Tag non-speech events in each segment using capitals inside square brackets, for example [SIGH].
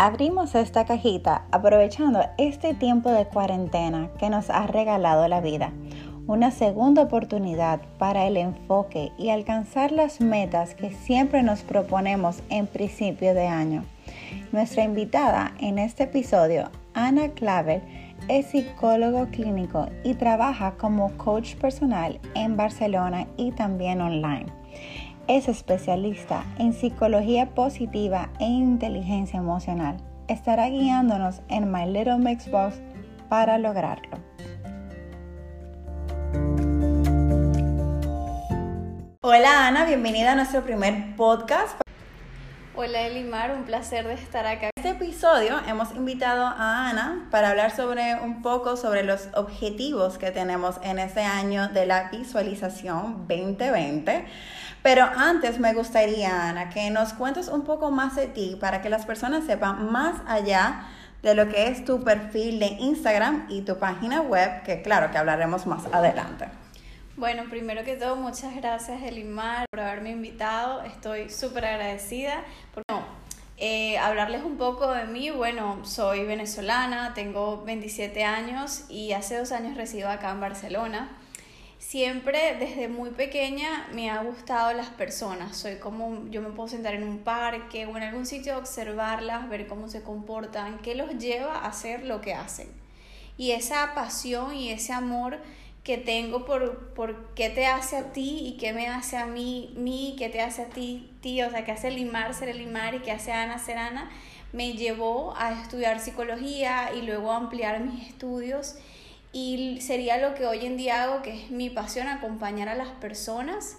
Abrimos esta cajita aprovechando este tiempo de cuarentena que nos ha regalado la vida. Una segunda oportunidad para el enfoque y alcanzar las metas que siempre nos proponemos en principio de año. Nuestra invitada en este episodio, Ana Claver, es psicólogo clínico y trabaja como coach personal en Barcelona y también online. Es especialista en psicología positiva e inteligencia emocional. Estará guiándonos en My Little Mix Box para lograrlo. Hola Ana, bienvenida a nuestro primer podcast. Hola Elimar, un placer de estar acá. En este episodio hemos invitado a Ana para hablar sobre un poco sobre los objetivos que tenemos en este año de la visualización 2020 pero antes me gustaría, Ana, que nos cuentes un poco más de ti para que las personas sepan más allá de lo que es tu perfil de Instagram y tu página web, que claro que hablaremos más adelante. Bueno, primero que todo, muchas gracias Elimar por haberme invitado. Estoy súper agradecida. Por, eh, hablarles un poco de mí. Bueno, soy venezolana, tengo 27 años y hace dos años resido acá en Barcelona siempre desde muy pequeña me ha gustado las personas. Soy como, yo me puedo sentar en un parque o en algún sitio observarlas, ver cómo se comportan, qué los lleva a hacer lo que hacen. Y esa pasión y ese amor que tengo por, por qué te hace a ti y qué me hace a mí, mí, qué te hace a ti, tío, o sea, qué hace Limar ser Limar y qué hace Ana ser Ana, me llevó a estudiar psicología y luego a ampliar mis estudios y sería lo que hoy en día hago, que es mi pasión, acompañar a las personas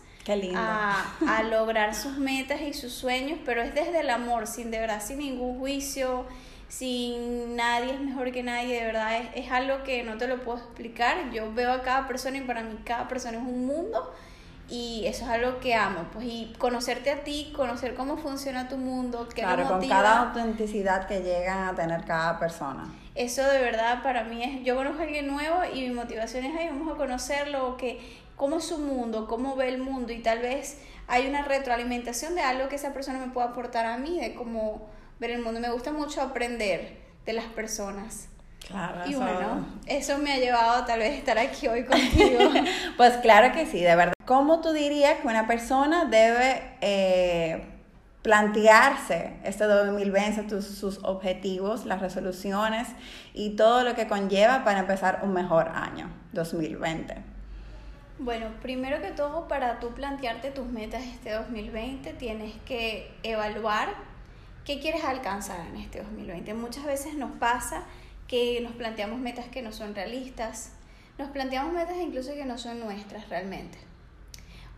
A, lograr sus metas y sus sueños, pero es desde el amor, sin de verdad, sin ningún juicio, sin nadie es mejor que nadie, de verdad es, es algo que no te lo puedo explicar. Yo veo a cada persona y para mí cada persona es un mundo y eso es algo que amo, pues y conocerte a ti, conocer cómo funciona tu mundo, qué Claro, con cada autenticidad que llegan a tener cada persona. Eso de verdad para mí es, yo conozco a alguien nuevo y mi motivación es, ahí vamos a conocerlo, que, cómo es su mundo, cómo ve el mundo y tal vez hay una retroalimentación de algo que esa persona me pueda aportar a mí, de cómo ver el mundo. Me gusta mucho aprender de las personas. Claro, y bueno, eso me ha llevado tal vez a estar aquí hoy contigo. [LAUGHS] pues claro que sí, de verdad. ¿Cómo tú dirías que una persona debe eh, plantearse este 2020, sus objetivos, las resoluciones y todo lo que conlleva para empezar un mejor año 2020? Bueno, primero que todo, para tú plantearte tus metas este 2020, tienes que evaluar qué quieres alcanzar en este 2020. Muchas veces nos pasa que nos planteamos metas que no son realistas, nos planteamos metas incluso que no son nuestras realmente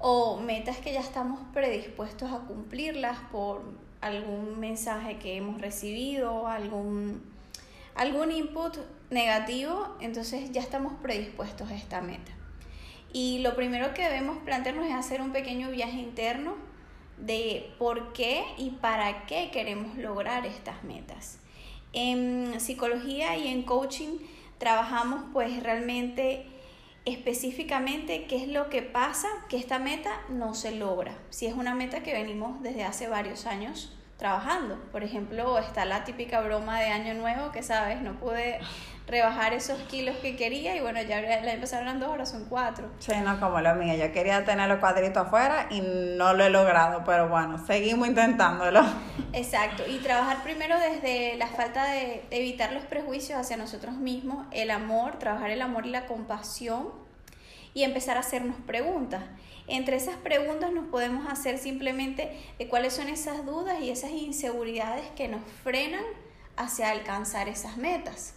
o metas que ya estamos predispuestos a cumplirlas por algún mensaje que hemos recibido, algún, algún input negativo, entonces ya estamos predispuestos a esta meta. Y lo primero que debemos plantearnos es hacer un pequeño viaje interno de por qué y para qué queremos lograr estas metas. En psicología y en coaching trabajamos pues realmente específicamente qué es lo que pasa que esta meta no se logra. Si es una meta que venimos desde hace varios años trabajando. Por ejemplo, está la típica broma de año nuevo que sabes, no pude rebajar esos kilos que quería y bueno, ya la empezaron dos, ahora son cuatro. Sí, no como lo mío, yo quería tener los cuadritos afuera y no lo he logrado, pero bueno, seguimos intentándolo. [LAUGHS] Exacto, y trabajar primero desde la falta de evitar los prejuicios hacia nosotros mismos, el amor, trabajar el amor y la compasión y empezar a hacernos preguntas. Entre esas preguntas nos podemos hacer simplemente de cuáles son esas dudas y esas inseguridades que nos frenan hacia alcanzar esas metas.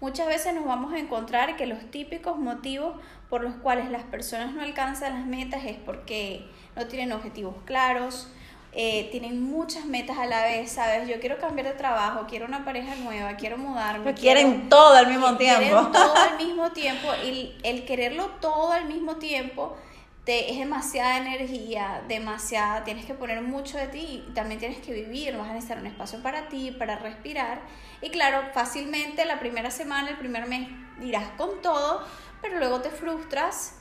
Muchas veces nos vamos a encontrar que los típicos motivos por los cuales las personas no alcanzan las metas es porque no tienen objetivos claros, eh, tienen muchas metas a la vez, ¿sabes? Yo quiero cambiar de trabajo, quiero una pareja nueva, quiero mudarme. quieren todo al mismo tiempo. Quieren todo al [LAUGHS] mismo tiempo y el quererlo todo al mismo tiempo te, es demasiada energía, demasiada, tienes que poner mucho de ti y también tienes que vivir, vas a necesitar un espacio para ti, para respirar. Y claro, fácilmente la primera semana, el primer mes dirás con todo, pero luego te frustras,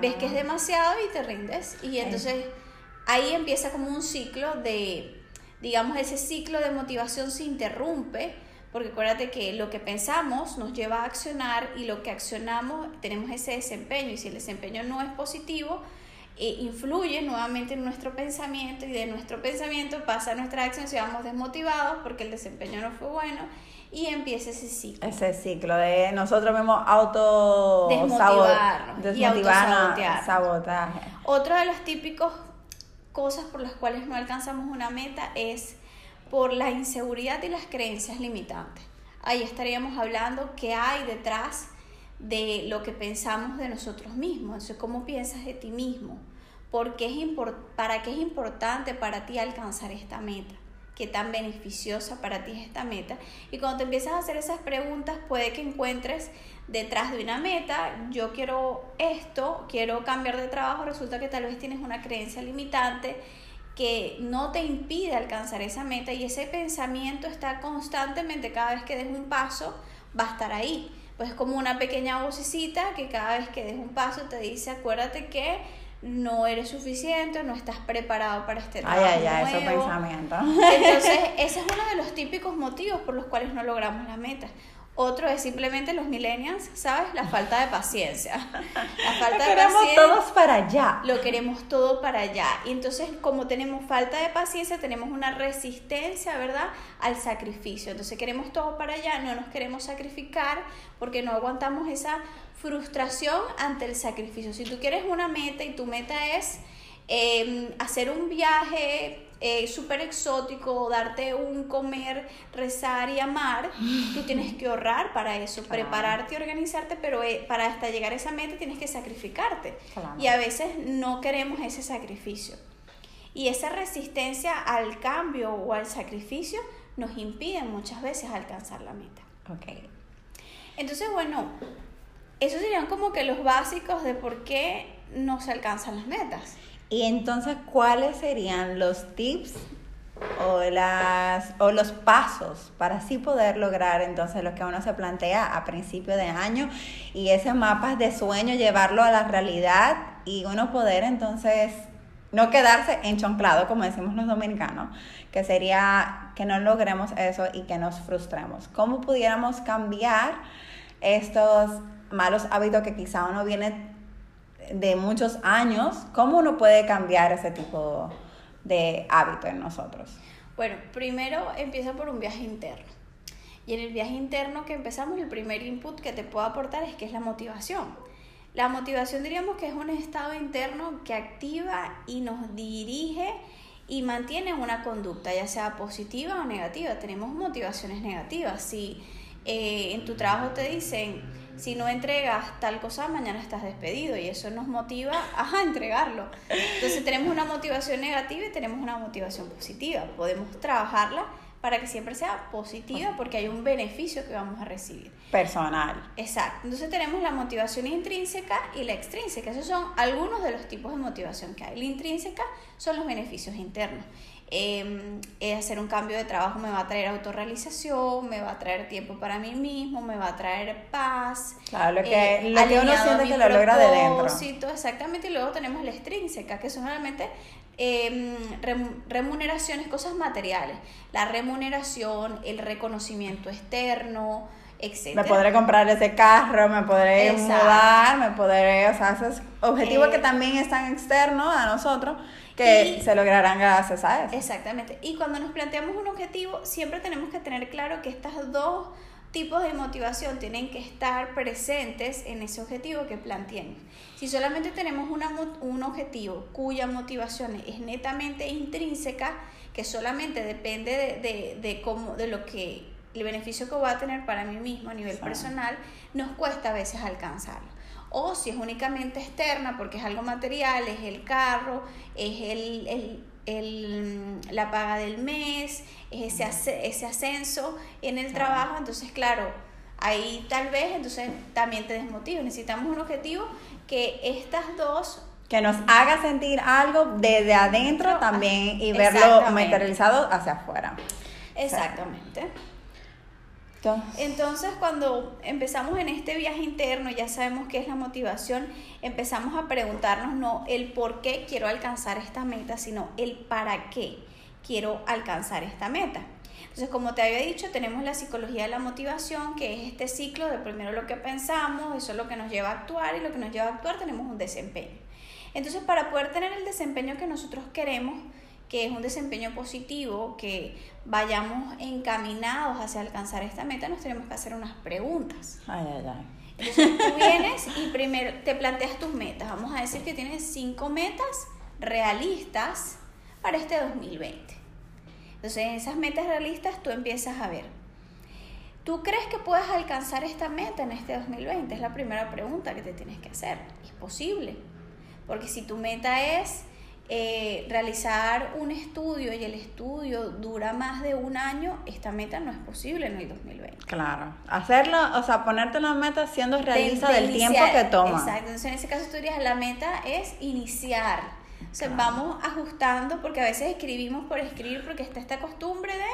ves que es demasiado y te rindes. Y entonces ahí empieza como un ciclo de, digamos, ese ciclo de motivación se interrumpe, porque acuérdate que lo que pensamos nos lleva a accionar y lo que accionamos tenemos ese desempeño y si el desempeño no es positivo, eh, influye nuevamente en nuestro pensamiento y de nuestro pensamiento pasa a nuestra acción, si vamos desmotivados porque el desempeño no fue bueno y empieza ese ciclo. Ese ciclo de nosotros mismos auto desmotivarnos, y sabotaje. Otro de los típicos cosas por las cuales no alcanzamos una meta es por la inseguridad y las creencias limitantes. Ahí estaríamos hablando qué hay detrás de lo que pensamos de nosotros mismos, Entonces, cómo piensas de ti mismo, ¿Por qué es para qué es importante para ti alcanzar esta meta, qué tan beneficiosa para ti es esta meta. Y cuando te empiezas a hacer esas preguntas, puede que encuentres detrás de una meta, yo quiero esto, quiero cambiar de trabajo, resulta que tal vez tienes una creencia limitante que no te impide alcanzar esa meta y ese pensamiento está constantemente, cada vez que des un paso, va a estar ahí pues como una pequeña vocecita que cada vez que des un paso te dice, acuérdate que no eres suficiente, no estás preparado para este trabajo. Ay, ay, ay, esos. Entonces, ese es uno de los típicos motivos por los cuales no logramos la meta. Otro es simplemente los millennials, ¿sabes? La falta de paciencia. La falta de queremos todos para allá. Lo queremos todo para allá. Y entonces, como tenemos falta de paciencia, tenemos una resistencia, ¿verdad? Al sacrificio. Entonces, queremos todo para allá, no nos queremos sacrificar porque no aguantamos esa frustración ante el sacrificio. Si tú quieres una meta y tu meta es em, hacer un viaje eh, súper exótico, darte un comer, rezar y amar, tú tienes que ahorrar para eso, prepararte y organizarte, pero eh, para hasta llegar a esa meta tienes que sacrificarte. Y a veces no queremos ese sacrificio. Y esa resistencia al cambio o al sacrificio nos impide muchas veces alcanzar la meta. Okay. Entonces, bueno, esos serían como que los básicos de por qué no se alcanzan las metas. Y entonces, ¿cuáles serían los tips o, las, o los pasos para así poder lograr entonces lo que uno se plantea a principio de año y ese mapa de sueño llevarlo a la realidad y uno poder entonces no quedarse enchonclado como decimos los dominicanos, que sería que no logremos eso y que nos frustremos. ¿Cómo pudiéramos cambiar estos malos hábitos que quizá uno viene de muchos años, ¿cómo uno puede cambiar ese tipo de hábito en nosotros? Bueno, primero empieza por un viaje interno. Y en el viaje interno que empezamos, el primer input que te puedo aportar es que es la motivación. La motivación diríamos que es un estado interno que activa y nos dirige y mantiene una conducta, ya sea positiva o negativa. Tenemos motivaciones negativas. Si eh, en tu trabajo te dicen, si no entregas tal cosa, mañana estás despedido y eso nos motiva a entregarlo. Entonces tenemos una motivación negativa y tenemos una motivación positiva. Podemos trabajarla para que siempre sea positiva porque hay un beneficio que vamos a recibir. Personal. Exacto. Entonces tenemos la motivación intrínseca y la extrínseca. Esos son algunos de los tipos de motivación que hay. La intrínseca son los beneficios internos eh, hacer un cambio de trabajo me va a traer autorrealización, me va a traer tiempo para mí mismo, me va a traer paz. Claro, lo que, eh, lo que uno siente que lo logra de dentro. Exactamente, y luego tenemos la extrínseca, que son realmente eh, remuneraciones, cosas materiales. La remuneración, el reconocimiento externo, etc. Me podré comprar ese carro, me podré mudar, me podré, o sea, esos objetivos que eh, también están externos a nosotros que se lograrán gracias a eso. Exactamente. Y cuando nos planteamos un objetivo, siempre tenemos que tener claro que estos dos tipos de motivación tienen que estar presentes en ese objetivo que planteemos. Si solamente tenemos una, un objetivo cuya motivación es netamente intrínseca, que solamente depende de, de, de, cómo, de lo que el beneficio que voy a tener para mí mismo a nivel personal, nos cuesta a veces alcanzarlo o si es únicamente externa porque es algo material, es el carro, es el, el, la paga del mes, es ese, ese ascenso en el trabajo, entonces claro, ahí tal vez entonces también te desmotiva. Necesitamos un objetivo que estas dos que nos haga sentir algo desde adentro también y verlo materializado hacia afuera. Exactamente. Entonces, cuando empezamos en este viaje interno, ya sabemos qué es la motivación, empezamos a preguntarnos no el por qué quiero alcanzar esta meta, sino el para qué. quiero alcanzar esta meta. Entonces, como te había dicho, tenemos la psicología de la motivación, que es este ciclo de primero lo que pensamos, eso es lo que nos lleva a actuar y lo que nos lleva a actuar tenemos un desempeño. Entonces, para poder tener el desempeño que nosotros queremos, que es un desempeño positivo, que vayamos encaminados hacia alcanzar esta meta, nos tenemos que hacer unas preguntas. Ay, ay, ay. Entonces tú [LAUGHS] vienes y primero te planteas tus metas. Vamos a decir que tienes cinco metas realistas para este 2020. Entonces en esas metas realistas tú empiezas a ver. ¿Tú crees que puedes alcanzar esta meta en este 2020? Es la primera pregunta que te tienes que hacer. ¿Es posible? Porque si tu meta es eh, realizar un estudio y el estudio dura más de un año, esta meta no es posible en el 2020. Claro. Hacerlo, o sea, ponerte la meta siendo realista del tiempo que toma. Exacto. Entonces, en ese caso, tú dirías, la meta es iniciar o sea, vamos ajustando porque a veces escribimos por escribir porque está esta costumbre de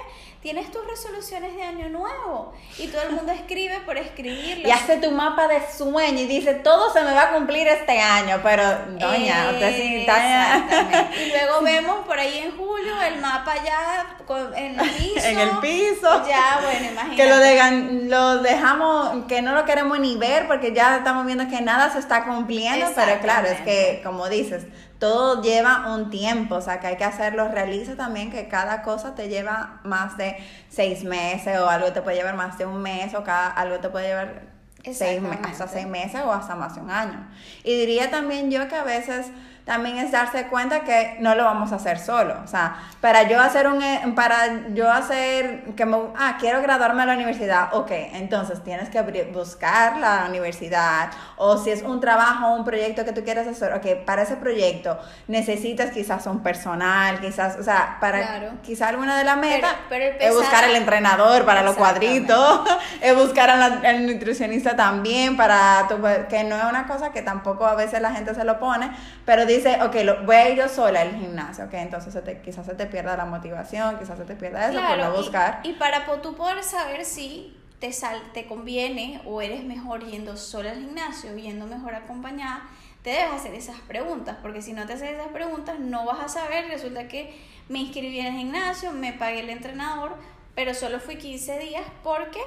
tienes tus resoluciones de año nuevo y todo el mundo [LAUGHS] escribe por escribir. Y hace tu mapa de sueño y dice todo se me va a cumplir este año, pero doña, usted sí está... Exactamente. Y luego [LAUGHS] vemos por ahí en julio el mapa ya en el [LAUGHS] piso. en el piso. Ya, bueno, imagínate. Que lo, lo dejamos, que no lo queremos ni ver porque ya estamos viendo que nada se está cumpliendo, pero claro, es que como dices, todo lleva un tiempo, o sea que hay que hacerlo realista también, que cada cosa te lleva más de seis meses o algo te puede llevar más de un mes o cada, algo te puede llevar seis, hasta seis meses o hasta más de un año. Y diría también yo que a veces también es darse cuenta que no lo vamos a hacer solo. O sea, para yo hacer un, eh, para yo hacer, que me, ah, quiero graduarme a la universidad, ok, entonces tienes que buscar la universidad, o si es un trabajo un proyecto que tú quieres hacer, ok, para ese proyecto necesitas quizás un personal, quizás, o sea, para quizás alguna de las metas, es buscar el entrenador para los cuadritos, [LAUGHS] es buscar al, nutricionista también, para que no es una cosa que tampoco a veces la gente se lo pone, pero dice, ok, lo, voy a ir yo sola al gimnasio, ok, entonces quizás se te pierda la motivación, quizás se te pierda eso por no buscar. Y, para tú poder saber si te, sal, te conviene o eres mejor yendo sola al gimnasio, yendo mejor acompañada, te debes hacer esas preguntas, porque si no te haces esas preguntas no vas a saber, resulta que me inscribí en el gimnasio, me pagué el entrenador, pero solo fui 15 días porque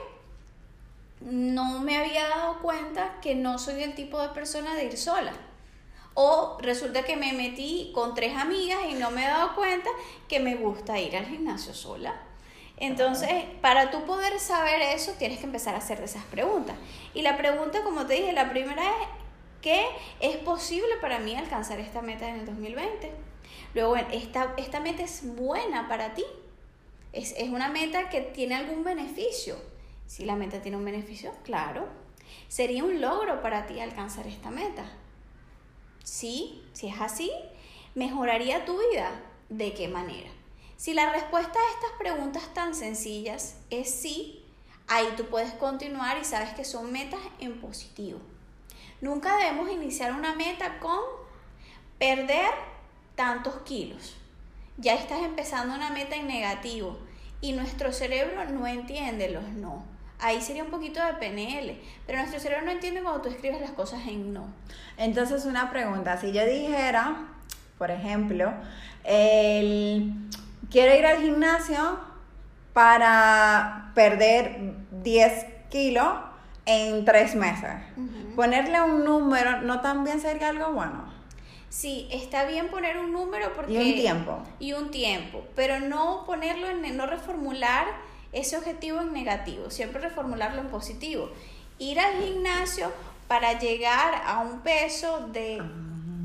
no me había dado cuenta que no soy el tipo de persona de ir sola. O resulta que me metí con tres amigas y no me he dado cuenta que me gusta ir al gimnasio sola. Entonces, para tú poder saber eso, tienes que empezar a hacer esas preguntas. Y la pregunta, como te dije, la primera es, ¿qué es posible para mí alcanzar esta meta en el 2020? Luego, esta, esta meta es buena para ti. Es, es una meta que tiene algún beneficio. Si la meta tiene un beneficio, claro. Sería un logro para ti alcanzar esta meta. Sí, si es así, ¿mejoraría tu vida? ¿De qué manera? Si la respuesta a estas preguntas tan sencillas es sí, ahí tú puedes continuar y sabes que son metas en positivo. Nunca debemos iniciar una meta con perder tantos kilos. Ya estás empezando una meta en negativo y nuestro cerebro no entiende los no. Ahí sería un poquito de PNL, pero nuestro cerebro no entiende cuando tú escribes las cosas en no. Entonces, una pregunta, si yo dijera, por ejemplo, el, quiero ir al gimnasio para perder 10 kilos en 3 meses, ponerle un número, ¿no también sería algo bueno? Sí, está bien poner un número porque... Y un tiempo. Y un tiempo, pero no ponerlo en, no reformular ese objetivo en negativo, siempre reformularlo en positivo. Ir al gimnasio para llegar a un peso de,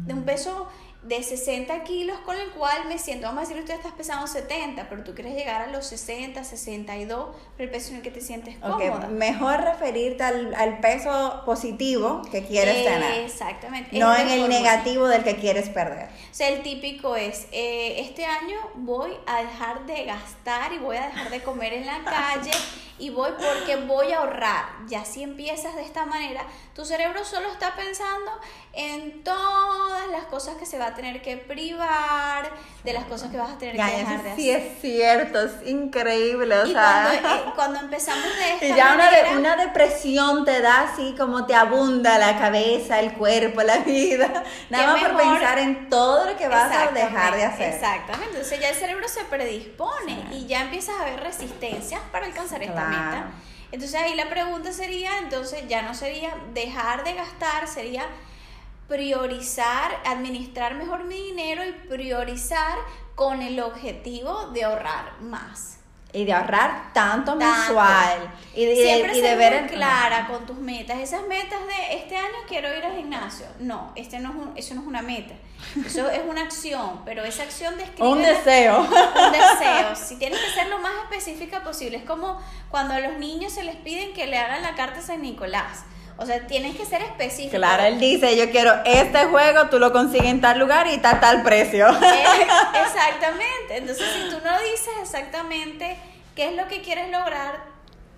de un peso de 60 kilos con el cual me siento, vamos a decir, usted estás pesando 70, pero tú quieres llegar a los 60, 62, pero el peso en el que te sientes cómoda. Mejor referirte al, al, peso positivo que quieres tener. Exactamente. No en el negativo del que quieres perder. O sea, el típico es, eh, este año voy a dejar de gastar y voy a dejar de comer en la [LAUGHS] calle y voy porque voy a ahorrar. Y así empiezas de esta manera. Tu cerebro solo está pensando en todas las cosas que se va a tener que privar, de las cosas que vas a tener que dejar de hacer. Sí, es cierto, es increíble. O y sea, cuando, eh, cuando empezamos de [LAUGHS] esta y ya una, manera, de- una depresión te da así como te abunda la cabeza, el cuerpo, la vida. [LAUGHS] Nada más por mejor- pensar en todo lo que vas a dejar de hacer. Exactamente, entonces ya el cerebro se predispone Sí. y ya empiezas a ver resistencias para alcanzar esta Claro. Meta. Entonces ahí la pregunta sería, entonces ya no sería dejar de gastar, sería priorizar, administrar mejor mi dinero y priorizar con el objetivo de ahorrar más. Y de ahorrar tanto, Tanto. mensual. Y de, y de- Siempre y de ser ver muy clara con tus metas. Esas metas de este año quiero ir al gimnasio. No, este no es un- eso no es una meta. Eso es una acción, pero esa acción describe Un deseo. un deseo. Si tienes que ser lo más específica posible. Es como cuando a los niños se les piden que le hagan la carta a San Nicolás. O sea, tienes que ser específico. Claro, él dice, yo quiero este juego, tú lo consigues en tal lugar y tal tal precio. Eh, [LAUGHS] exactamente. Entonces, si tú no dices exactamente qué es lo que quieres lograr,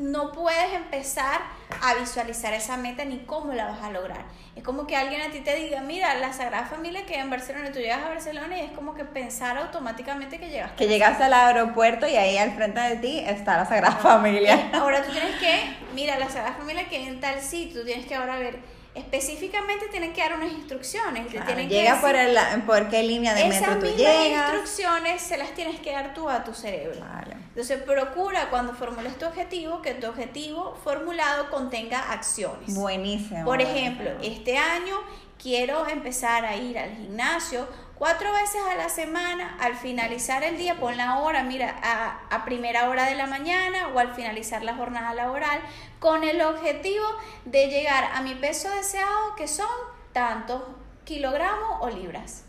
no puedes empezar a visualizar esa meta ni cómo la vas a lograr. Es como que alguien a ti te diga, mira, la Sagrada Familia que en Barcelona, y tú llegas a Barcelona y es como que pensar automáticamente que llegaste. que llegaste al aeropuerto y ahí al frente de ti está la Sagrada Familia. Ahora tú tienes [LAUGHS] que, mira, la Sagrada Familia que en tal sitio, tú tienes que ahora ver, específicamente tienen que dar unas instrucciones. Claro, tienen llega por, el, por qué línea de Esas metro tú llegas. instrucciones se las tienes que dar tú a tu cerebro. Vale. Entonces procura cuando formules tu objetivo que tu objetivo formulado contenga acciones. Buenísimo. Por ejemplo, buenísimo. este año quiero empezar a ir al gimnasio cuatro veces a la semana. Al finalizar el día, pon la hora, mira, a, a primera hora de la mañana o al finalizar la jornada laboral, con el objetivo de llegar a mi peso deseado, que son tantos kilogramos o libras.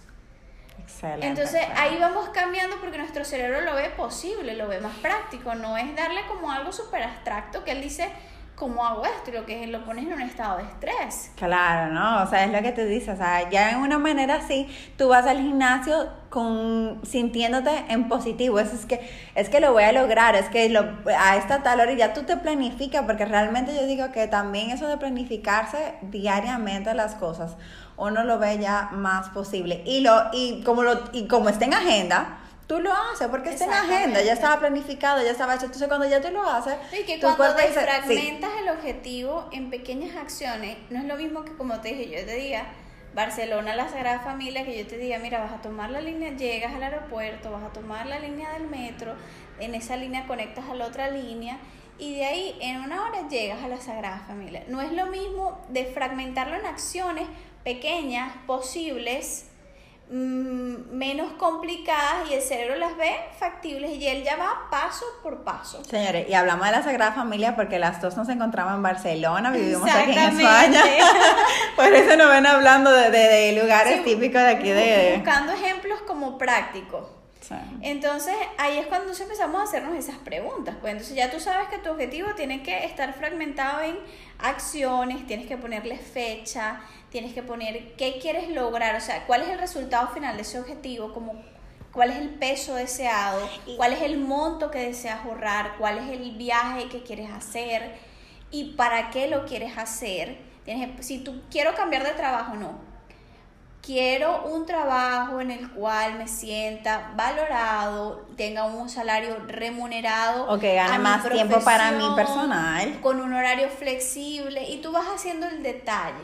Excelente. Entonces ahí vamos cambiando porque nuestro cerebro lo ve posible, lo ve más práctico, no es darle como algo súper abstracto que él dice, ¿cómo hago esto? Que es, lo pones en un estado de estrés. Claro, ¿no? O sea, es lo que tú dices, o sea, ya en una manera así, tú vas al gimnasio con sintiéndote en positivo, eso es que es que lo voy a lograr, es que lo, a esta tal hora ya tú te planificas, porque realmente yo digo que también eso de planificarse diariamente las cosas, uno lo ve ya más posible y lo y como lo y como está en agenda, tú lo haces porque está en agenda, Exactamente. ya estaba planificado, ya estaba hecho, entonces cuando ya tú lo haces, Y que tu cuando sí. desfragmentas el objetivo en pequeñas acciones, no es lo mismo que como te dije, yo te diga, Barcelona, la Sagrada Familia, que yo te diga, mira, vas a tomar la línea, llegas al aeropuerto, vas a tomar la línea del metro, en esa línea conectas a la otra línea y de ahí en una hora llegas a la Sagrada Familia. No es lo mismo desfragmentarlo en acciones pequeñas, posibles, mm, menos complicadas y el cerebro las ve factibles y él ya va paso por paso. Señores, y hablamos de la Sagrada Familia porque las dos nos encontramos en Barcelona, vivimos aquí en. España. [LAUGHS] Por eso nos ven hablando de, de- de lugares Sí, típicos de aquí de... Buscando ejemplos como prácticos. Sí. Entonces, ahí es cuando entonces empezamos a hacernos esas preguntas. Pues entonces ya tú sabes que tu objetivo tiene que estar fragmentado en acciones, tienes que ponerle fecha, tienes que poner qué quieres lograr, o sea, cuál es el resultado final de ese objetivo, como cuál es el peso deseado, cuál es el monto que deseas ahorrar, cuál es el viaje que quieres hacer y para qué lo quieres hacer. Tienes, si tú quiero cambiar de trabajo, no, quiero un trabajo en el cual me sienta valorado, tenga un salario remunerado. O que gane a mi más tiempo para mi personal. Con un horario flexible y tú vas haciendo el detalle.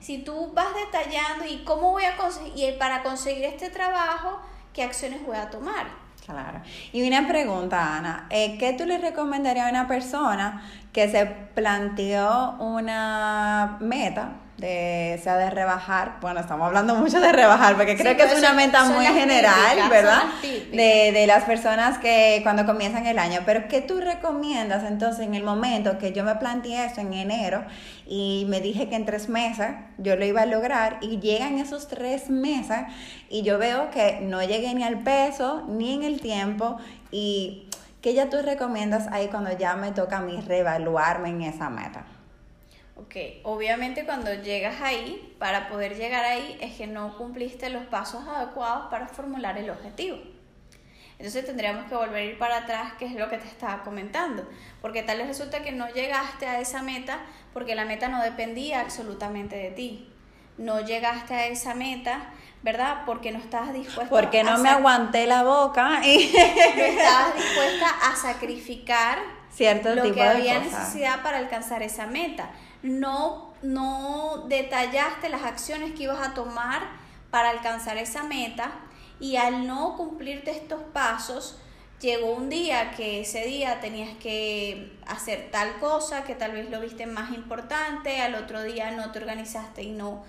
Si tú vas detallando y cómo voy a conseguir, y para conseguir este trabajo, qué acciones voy a tomar. Claro. Y una pregunta, Ana. eh, ¿Qué tú le recomendarías a una persona que se planteó una meta, de, sea de rebajar? Bueno, estamos hablando mucho de rebajar, porque Sí, creo que es una meta muy general, típicas, ¿verdad? De, de las personas que cuando comienzan el año. Pero ¿qué tú recomiendas entonces en el momento que yo me planteé esto en enero y me dije que en tres meses yo lo iba a lograr y llegan esos tres meses y yo veo que no llegué ni al peso ni en el tiempo y ¿qué ya tú recomiendas ahí cuando ya me toca a mí reevaluarme en esa meta? Ok, obviamente cuando llegas ahí, para poder llegar ahí, es que no cumpliste los pasos adecuados para formular el objetivo. Entonces tendríamos que volver a ir para atrás, que es lo que te estaba comentando, porque tal vez resulta que no llegaste a esa meta porque la meta no dependía absolutamente de ti. No llegaste a esa meta ¿verdad? Porque no estabas dispuesta Porque no me aguanté la boca y [LAUGHS] no estabas dispuesta a sacrificar [LAUGHS] cierto lo tipo que de había cosas. necesidad para alcanzar esa meta. No, no detallaste las acciones que ibas a tomar para alcanzar esa meta y al no cumplirte estos pasos, llegó un día que ese día tenías que hacer tal cosa que tal vez lo viste más importante, al otro día no te organizaste y no,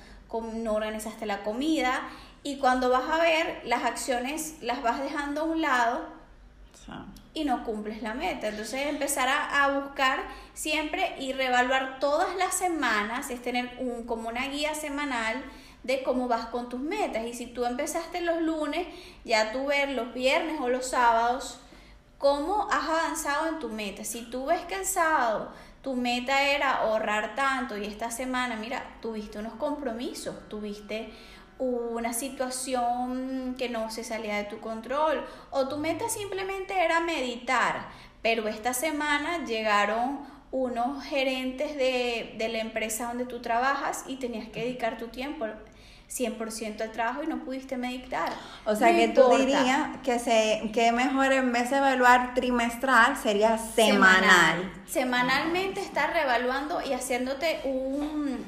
no organizaste la comida y cuando vas a ver las acciones las vas dejando a un lado. Y no cumples la meta. Entonces empezar a, a buscar siempre y reevaluar todas las semanas, es tener un, como una guía semanal de cómo vas con tus metas. Y si tú empezaste los lunes, ya tú ver los viernes o los sábados cómo has avanzado en tu meta. Si tú ves que el sábado tu meta era ahorrar tanto y esta semana, mira, tuviste unos compromisos, tuviste una situación que no se salía de tu control o tu meta simplemente era meditar, pero esta semana llegaron unos gerentes de, de la empresa donde tú trabajas y tenías que dedicar tu tiempo 100% al trabajo y no pudiste meditar. O sea No que tú dirías que se que mejor en vez de evaluar trimestral sería semanal. Semanalmente estar reevaluando y haciéndote un,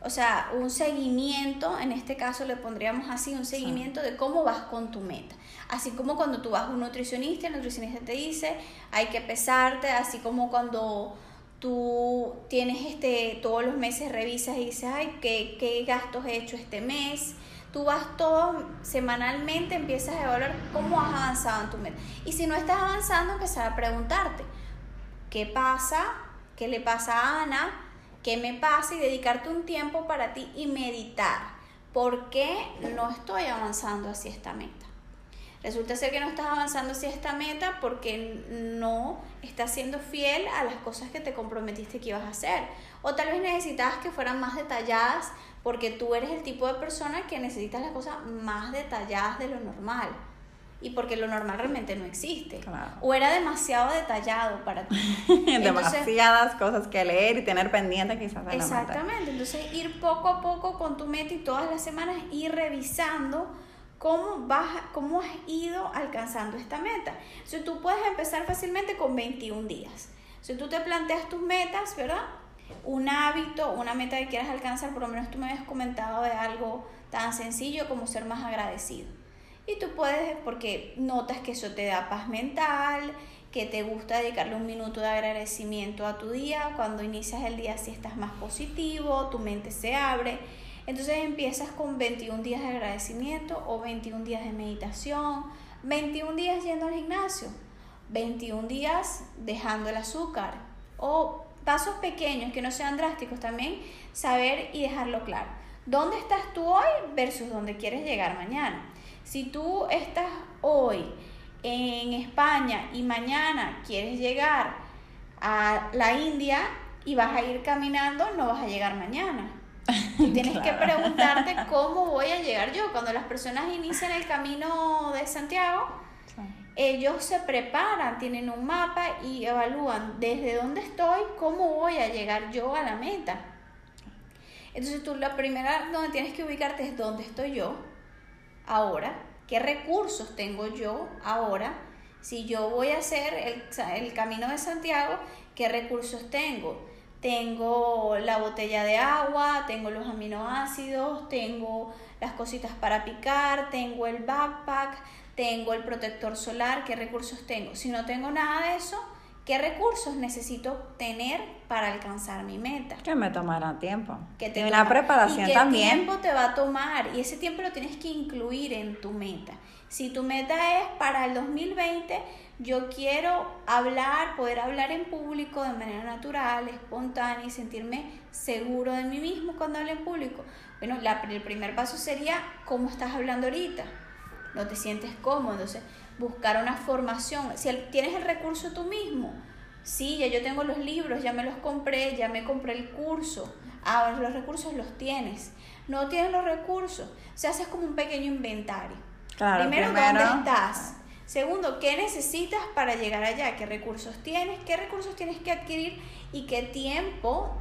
o sea, un seguimiento, en este caso le pondríamos así, un seguimiento de cómo vas con tu meta. Así como cuando tú vas a un nutricionista, el nutricionista te dice, hay que pesarte, así como cuando tú tienes este, todos los meses revisas y dices, ay, ¿qué, qué gastos he hecho este mes? Tú vas todo semanalmente, empiezas a evaluar cómo has avanzado en tu meta. Y si no estás avanzando, empezar a preguntarte, ¿qué pasa? ¿Qué le pasa a Ana? ¿Qué me pasa? Y dedicarte un tiempo para ti y meditar. ¿Por qué no estoy avanzando hacia esta meta? Resulta ser que no estás avanzando hacia esta meta porque no estás siendo fiel a las cosas que te comprometiste que ibas a hacer. O tal vez necesitabas que fueran más detalladas porque tú eres el tipo de persona que necesitas las cosas más detalladas de lo normal. Y porque lo normal realmente no existe. Claro. O era demasiado detallado para ti. [LAUGHS] Entonces, Demasiadas cosas que leer y tener pendiente quizás la meta. Exactamente, entonces ir poco a poco con tu meta y todas las semanas ir revisando cómo vas, cómo has ido alcanzando esta meta. Entonces tú puedes empezar fácilmente con 21 días. Si tú te planteas tus metas, ¿verdad? Un hábito, una meta que quieras alcanzar, por lo menos tú me habías comentado de algo tan sencillo como ser más agradecido. Y tú puedes, porque notas que eso te da paz mental, que te gusta dedicarle un minuto de agradecimiento a tu día, cuando inicias el día si estás más positivo, tu mente se abre. Entonces empiezas con 21 días de agradecimiento o 21 días de meditación, 21 días yendo al gimnasio, 21 días dejando el azúcar o pasos pequeños que no sean drásticos también, saber y dejarlo claro. ¿Dónde estás tú hoy versus dónde quieres llegar mañana? Si tú estás hoy en España y mañana quieres llegar a la India y vas a ir caminando, no vas a llegar mañana. [LAUGHS] Tienes que preguntarte [LAUGHS] cómo voy a llegar yo. Cuando las personas inician el camino de Santiago, ellos se preparan, tienen un mapa y evalúan desde dónde estoy, cómo voy a llegar yo a la meta. Entonces tú la primera donde tienes que ubicarte es dónde estoy yo ahora, qué recursos tengo yo ahora. Si yo voy a hacer el, el camino de Santiago, ¿qué recursos tengo? Tengo la botella de agua, tengo los aminoácidos, tengo las cositas para picar, tengo el backpack, tengo el protector solar, ¿qué recursos tengo? Si no tengo nada de eso, ¿qué recursos necesito tener para alcanzar mi meta? Que me tomará tiempo. que te y una preparación y qué también. tiempo te va a tomar y ese tiempo lo tienes que incluir en tu meta. Si tu meta es para el 2020, yo quiero hablar, poder hablar en público de manera natural, espontánea y sentirme seguro de mí mismo cuando hable en público. Bueno, la- el primer paso sería cómo estás hablando ahorita. No te sientes cómodo, entonces buscar una formación. Si tienes el recurso tú mismo, sí, ya yo tengo los libros, ya me los compré, ya me compré el curso. Ah, los recursos los tienes. No tienes los recursos, se haces como un pequeño inventario. Claro, primero, primero- ¿dónde estás? Segundo, ¿qué necesitas para llegar allá? ¿Qué recursos tienes? ¿Qué recursos tienes que adquirir? ¿Y qué tiempo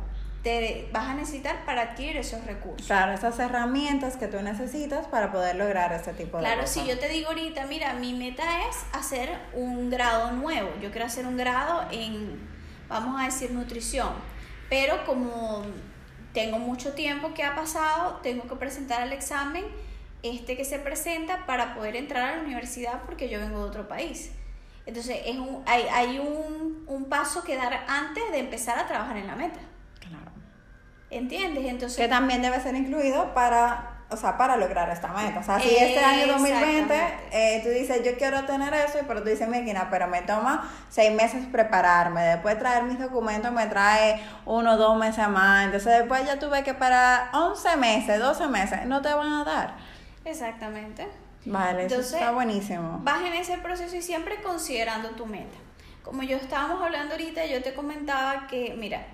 te vas a necesitar para adquirir esos recursos. Claro, esas herramientas que tú necesitas para poder lograr ese tipo de Claro, cosas. si yo te digo ahorita, mira, mi meta es hacer un grado nuevo. Yo quiero hacer un grado en, vamos a decir, nutrición. Pero como tengo mucho tiempo que ha pasado, tengo que presentar el examen este que se presenta para poder entrar a la universidad porque yo vengo de otro país. Entonces, es un, hay, hay un, un paso que dar antes de empezar a trabajar en la meta. ¿Entiendes? Entonces, Que también debe ser incluido para, o sea, para lograr esta meta. O sea, si este año 2020 Exactamente. eh, tú dices, yo quiero tener eso, pero tú dices, Mirkina, pero me toma seis meses prepararme, después traer mis documentos me trae uno o dos meses más, entonces después ya tú ves que para 11 meses, 12 meses, no te van a dar. exactamente. Vale, eso Entonces, está buenísimo. Vas en ese proceso y siempre considerando tu meta. Como yo estábamos hablando ahorita, yo te comentaba que, mira,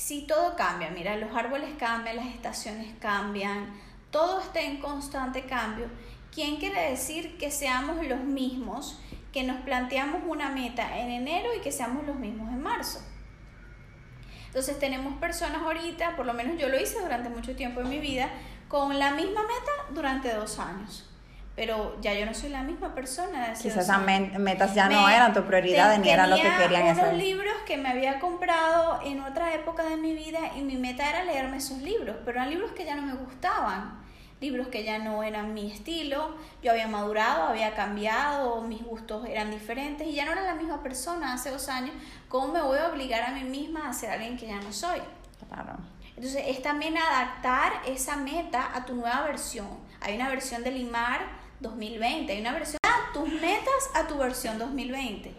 si todo cambia, mira, los árboles cambian, las estaciones cambian, todo está en constante cambio. ¿Quién quiere decir que seamos los mismos, que nos planteamos una meta en enero y que seamos los mismos en marzo? Entonces tenemos personas ahorita, por lo menos yo lo hice durante mucho tiempo en mi vida, con la misma meta durante dos años. Pero ya yo no soy la misma persona Quizás esas metas ya no Me- eran tu prioridad te- ni eran lo que querían unos hacer. libros que me había comprado en otra época de mi vida y mi meta era leerme esos libros, pero eran libros que ya no me gustaban, libros que ya no eran mi estilo, yo había madurado, había cambiado, mis gustos eran diferentes y ya no era la misma persona hace dos años, ¿cómo me voy a obligar a mí misma a ser alguien que ya no soy? Claro. Entonces es también adaptar esa meta a tu nueva versión. Hay una versión de Limar 2020, hay una versión a tus metas a tu versión 2020.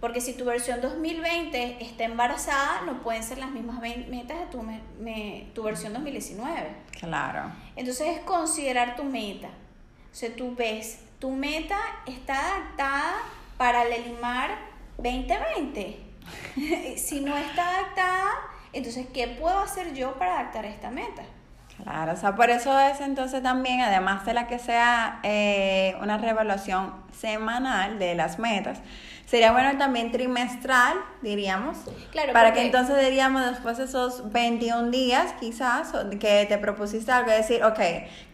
Porque si tu versión 2020 está embarazada, no pueden ser las mismas metas de tu, me- me- tu versión 2019. Claro. Entonces es considerar tu meta. O sea, tú ves, tu meta está adaptada para el Elimar 2020. [LAUGHS] si no está adaptada, entonces, ¿qué puedo hacer yo para adaptar esta meta? Claro, o sea, por eso es entonces también, además de la que sea eh, una revaluación semanal de las metas, sería bueno también trimestral, diríamos, Claro, para porque- que entonces diríamos después de esos 21 días quizás que te propusiste algo, decir, ok,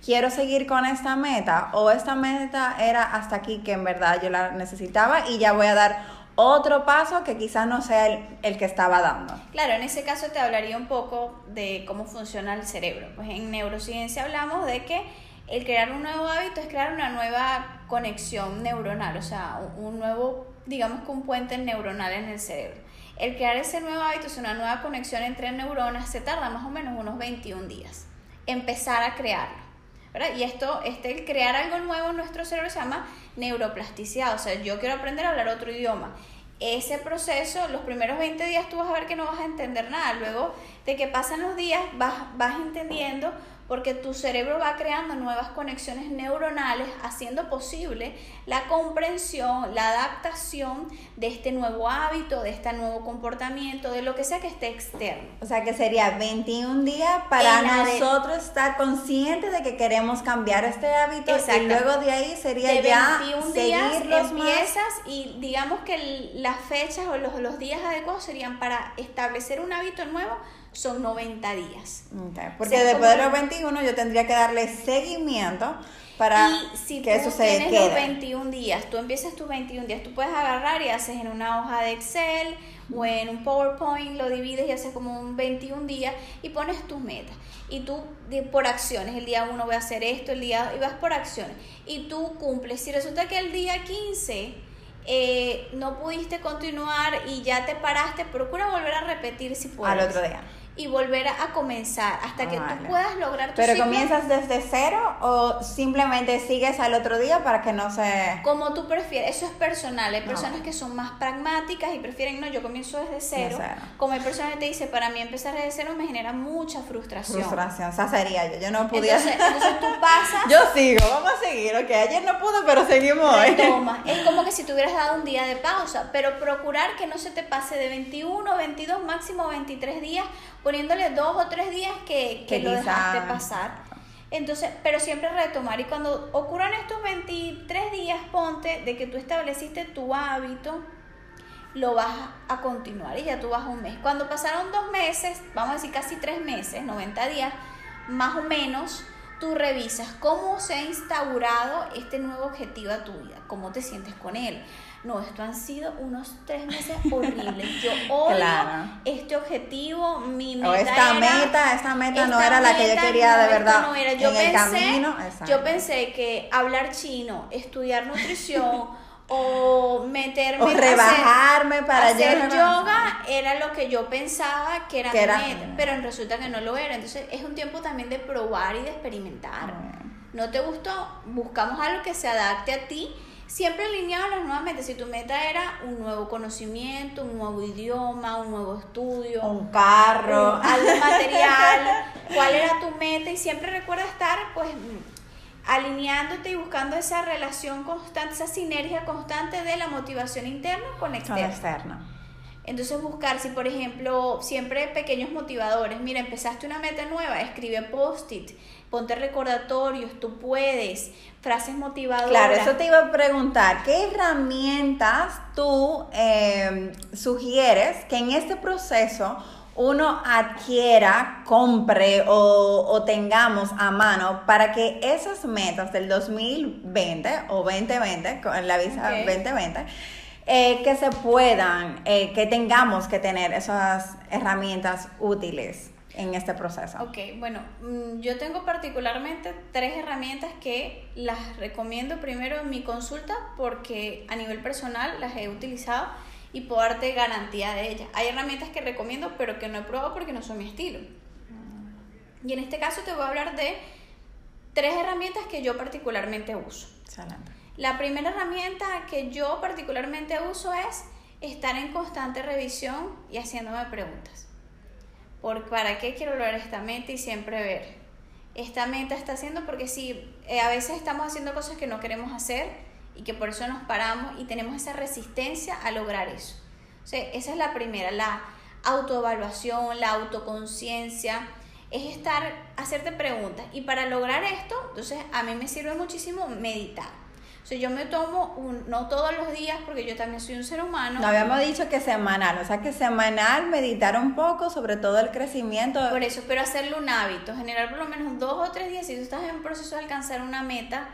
quiero seguir con esta meta o esta meta era hasta aquí que en verdad yo la necesitaba y ya voy a dar otro paso que quizás no sea el, el que estaba dando. Claro, en ese caso te hablaría un poco de cómo funciona el cerebro. Pues en neurociencia hablamos de que el crear un nuevo hábito es crear una nueva conexión neuronal, o sea, un, nuevo, digamos que un puente neuronal en el cerebro. El crear ese nuevo hábito, es una nueva conexión entre neuronas, se tarda más o menos unos 21 días. Empezar a crearlo. ¿verdad? Y esto, este, el crear algo nuevo en nuestro cerebro se llama neuroplasticidad. O sea, yo quiero aprender a hablar otro idioma. Ese proceso, los primeros 20 días tú vas a ver que no vas a entender nada. Luego de que pasan los días, vas, vas entendiendo porque tu cerebro va creando nuevas conexiones neuronales, haciendo posible la comprensión, la adaptación de este nuevo hábito, de este nuevo comportamiento, de lo que sea que esté externo. O sea que sería 21 días para de- nosotros estar conscientes de que queremos cambiar este hábito y luego de ahí sería de ya 21 días seguirlos más. empiezas y digamos que las fechas o los, los días adecuados serían para establecer un hábito nuevo son 90 días. Porque después de los 21 yo tendría que darle seguimiento para y si que tú eso se tienes los quede. 21 días, tú empiezas tus 21 días, tú puedes agarrar y haces en una hoja de Excel o en un PowerPoint, lo divides y haces como un 21 días y pones tus metas. Y tú por acciones, el día 1 voy a hacer esto, el día y vas por acciones. Y tú cumples. Si resulta que el día 15 eh, no pudiste continuar y ya te paraste, procura volver a repetir si puedes. Al otro día. Y volver a, comenzar hasta que Vale. tú puedas lograr tu Pero ciclo. comienzas desde cero o simplemente sigues al otro día para que no se... Como tú prefieres, eso es personal. Hay personas que son más pragmáticas y prefieren, no, yo comienzo desde cero. cero. Como hay personas que te dicen, para mí empezar desde cero me genera mucha frustración. Frustración, esa sería yo. Yo no pudiera... Entonces, entonces tú pasas, [LAUGHS] yo sigo, vamos a seguir, ok. Ayer no pude, pero seguimos hoy. retomas. [LAUGHS] Es como que si te hubieras dado un día de pausa, pero procurar que no se te pase de 21, 22, máximo 23 días, poniéndole dos o tres días que, que Que lo dejaste pasar. Entonces, pero siempre retomar. Y cuando ocurran estos 23 días, ponte de que tú estableciste tu hábito, lo vas a continuar y ya tú vas un mes. Cuando pasaron dos meses, vamos a decir casi tres meses, 90 días, más o menos, tú revisas cómo se ha instaurado este nuevo objetivo a tu vida, cómo te sientes con él. No, esto han sido unos tres meses [LAUGHS] horribles. Yo odio este objetivo, mi meta. O esta meta, esta meta no era la que yo quería de verdad. No era. Yo, pensé, yo pensé que hablar chino, estudiar nutrición [LAUGHS] o meterme o rebajarme para hacer yoga era lo que yo pensaba que era, mi meta, pero resulta que no lo era. Entonces es un tiempo también de probar y de experimentar. ¿No te gustó? Buscamos algo que se adapte a ti siempre alineado a las nuevas metas. Si tu meta era un nuevo conocimiento, un nuevo idioma, un nuevo estudio, un carro, algo material, [LAUGHS] cuál era tu meta y siempre recuerda estar pues alineándote y buscando esa relación constante, esa sinergia constante de la motivación interna con externa. externa. Entonces buscar si por ejemplo siempre pequeños motivadores, mira, empezaste una meta nueva, escribe post-it, ponte recordatorios, tú puedes, frases motivadoras. Claro, eso te iba a preguntar, ¿qué herramientas tú em, sugieres que en este proceso uno adquiera, compre o, tengamos a mano para que esas metas del 2020 o 2020, con la visa 2020, eh, que se puedan, eh, que tengamos que tener esas herramientas útiles? En este proceso? Ok, bueno, mm, yo tengo particularmente tres herramientas que las recomiendo primero en mi consulta porque a nivel personal las he utilizado y puedo darte garantía de ellas. Hay herramientas que recomiendo pero que no he probado porque no son mi estilo. Y en este caso te voy a hablar de tres herramientas que yo particularmente uso. Excelente. La primera herramienta que yo particularmente uso es estar en constante revisión y haciéndome preguntas por para qué quiero lograr esta meta y siempre ver esta meta está haciendo porque si eh, a veces estamos haciendo cosas que no queremos hacer y que por eso nos paramos y tenemos esa resistencia a lograr eso. O sea, esa es la primera, la autoevaluación, la autoconciencia, es estar, hacerte preguntas. Y para lograr esto, entonces a mí me sirve muchísimo meditar sea, yo me tomo, un, no todos los días, porque yo también soy un ser humano. No habíamos dicho que semanal, o sea que semanal meditar un poco sobre todo el crecimiento. Por eso, pero hacerlo un hábito, generar por lo menos dos o tres días, si tú estás en un proceso de alcanzar una meta,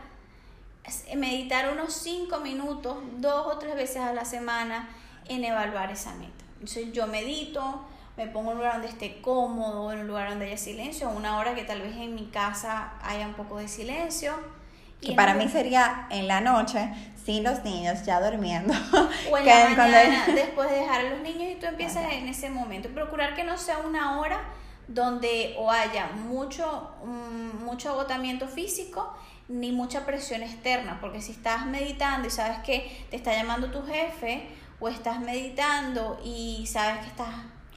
meditar unos cinco minutos, dos o tres veces a la semana en evaluar esa meta. Entonces yo medito, me pongo en un lugar donde esté cómodo, en un lugar donde haya silencio, una hora que tal vez en mi casa haya un poco de silencio que para mí sería en la noche, sin los niños ya durmiendo. [LAUGHS] O en [LAUGHS] la mañana, [LAUGHS] después de dejar a los niños y tú empiezas en ese momento. Procurar que no sea una hora donde o haya mucho, mm, mucho agotamiento físico ni mucha presión externa, porque si estás meditando y sabes que te está llamando tu jefe, o estás meditando y sabes que estás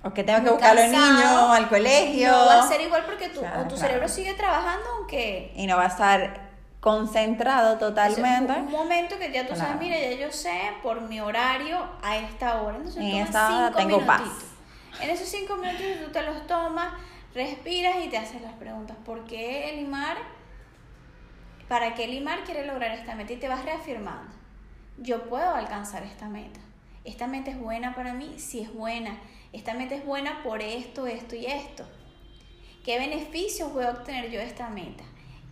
o que tengo que buscar a los niños al colegio. No va a ser igual porque tu, tu cerebro sigue trabajando aunque... Y no va a estar concentrado totalmente. un momento que ya tú sabes, mira, ya yo sé por mi horario a esta hora. Entonces, en esta hora tengo paz. En esos cinco minutos tú te los tomas, respiras y te haces las preguntas. ¿Por qué Elimar? ¿Para qué Elimar quiere lograr esta meta? Y te vas reafirmando. Yo puedo alcanzar esta meta. Esta meta es buena para mí, si es buena. Esta meta es buena por esto, esto y esto. ¿Qué beneficios voy a obtener yo de esta meta?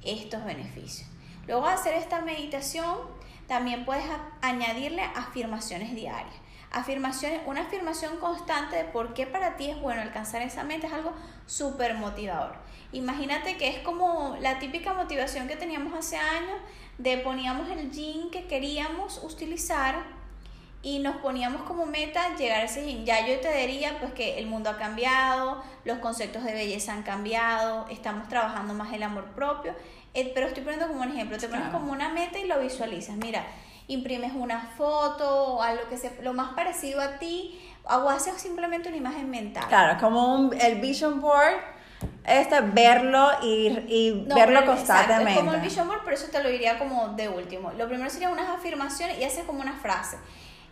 Estos beneficios. Luego de hacer esta meditación, también puedes añadirle afirmaciones diarias. Afirmaciones, una afirmación constante de por qué para ti es bueno alcanzar esa meta es algo súper motivador. Imagínate que es como la típica motivación que teníamos hace años de poníamos el jean que queríamos utilizar y nos poníamos como meta llegar a ese jean. Ya yo te diría pues que el mundo ha cambiado, los conceptos de belleza han cambiado, estamos trabajando más el amor propio eh, pero estoy poniendo como un ejemplo, te pones como una meta y lo visualizas. Mira, imprimes una foto o algo que sea lo más parecido a ti o haces simplemente una imagen mental. Claro, como un, el vision board, este, verlo y, y verlo constantemente. es como el vision board, pero eso te lo diría como de último. Lo primero sería unas afirmaciones y haces como una frase.